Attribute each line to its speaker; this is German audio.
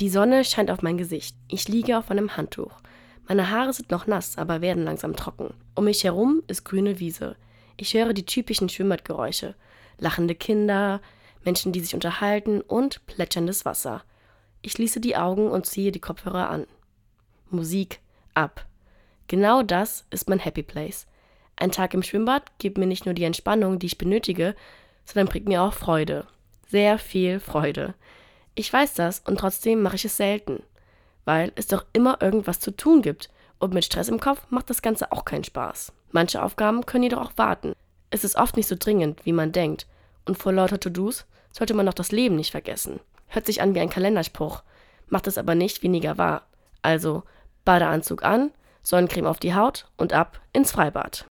Speaker 1: Die Sonne scheint auf mein Gesicht. Ich liege auf einem Handtuch. Meine Haare sind noch nass, aber werden langsam trocken. Um mich herum ist grüne Wiese. Ich höre die typischen Schwimmbadgeräusche. Lachende Kinder, Menschen, die sich unterhalten und plätscherndes Wasser. Ich schließe die Augen und ziehe die Kopfhörer an. Musik ab. Genau das ist mein Happy Place. Ein Tag im Schwimmbad gibt mir nicht nur die Entspannung, die ich benötige, sondern bringt mir auch Freude. Sehr viel Freude. Ich weiß das und trotzdem mache ich es selten, weil es doch immer irgendwas zu tun gibt und mit Stress im Kopf macht das Ganze auch keinen Spaß. Manche Aufgaben können jedoch auch warten. Es ist oft nicht so dringend, wie man denkt und vor lauter To-Dos sollte man noch das Leben nicht vergessen. Hört sich an wie ein Kalenderspruch, macht es aber nicht weniger wahr. Also Badeanzug an, Sonnencreme auf die Haut und ab ins Freibad.